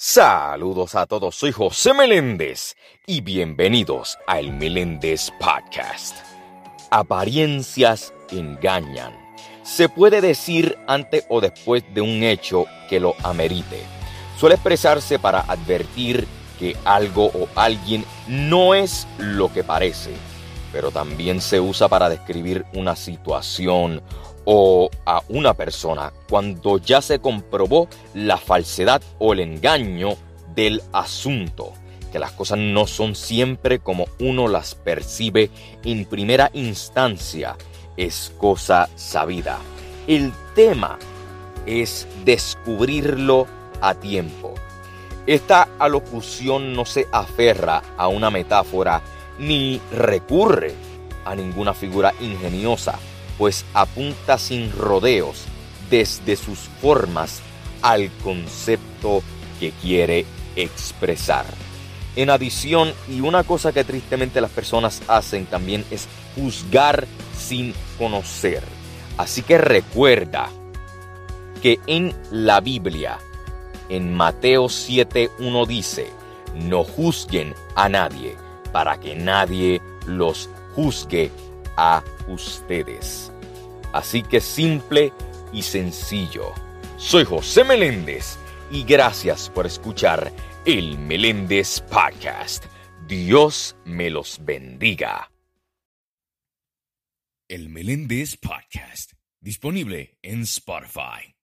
Saludos a todos, soy José Meléndez y bienvenidos al Meléndez Podcast. Apariencias engañan. Se puede decir antes o después de un hecho que lo amerite. Suele expresarse para advertir que algo o alguien no es lo que parece, pero también se usa para describir una situación o a una persona cuando ya se comprobó la falsedad o el engaño del asunto, que las cosas no son siempre como uno las percibe en primera instancia, es cosa sabida. El tema es descubrirlo a tiempo. Esta alocución no se aferra a una metáfora ni recurre a ninguna figura ingeniosa pues apunta sin rodeos desde sus formas al concepto que quiere expresar. En adición, y una cosa que tristemente las personas hacen también es juzgar sin conocer. Así que recuerda que en la Biblia, en Mateo 7.1 dice, no juzguen a nadie para que nadie los juzgue a ustedes. Así que simple y sencillo. Soy José Meléndez y gracias por escuchar el Meléndez Podcast. Dios me los bendiga. El Meléndez Podcast, disponible en Spotify.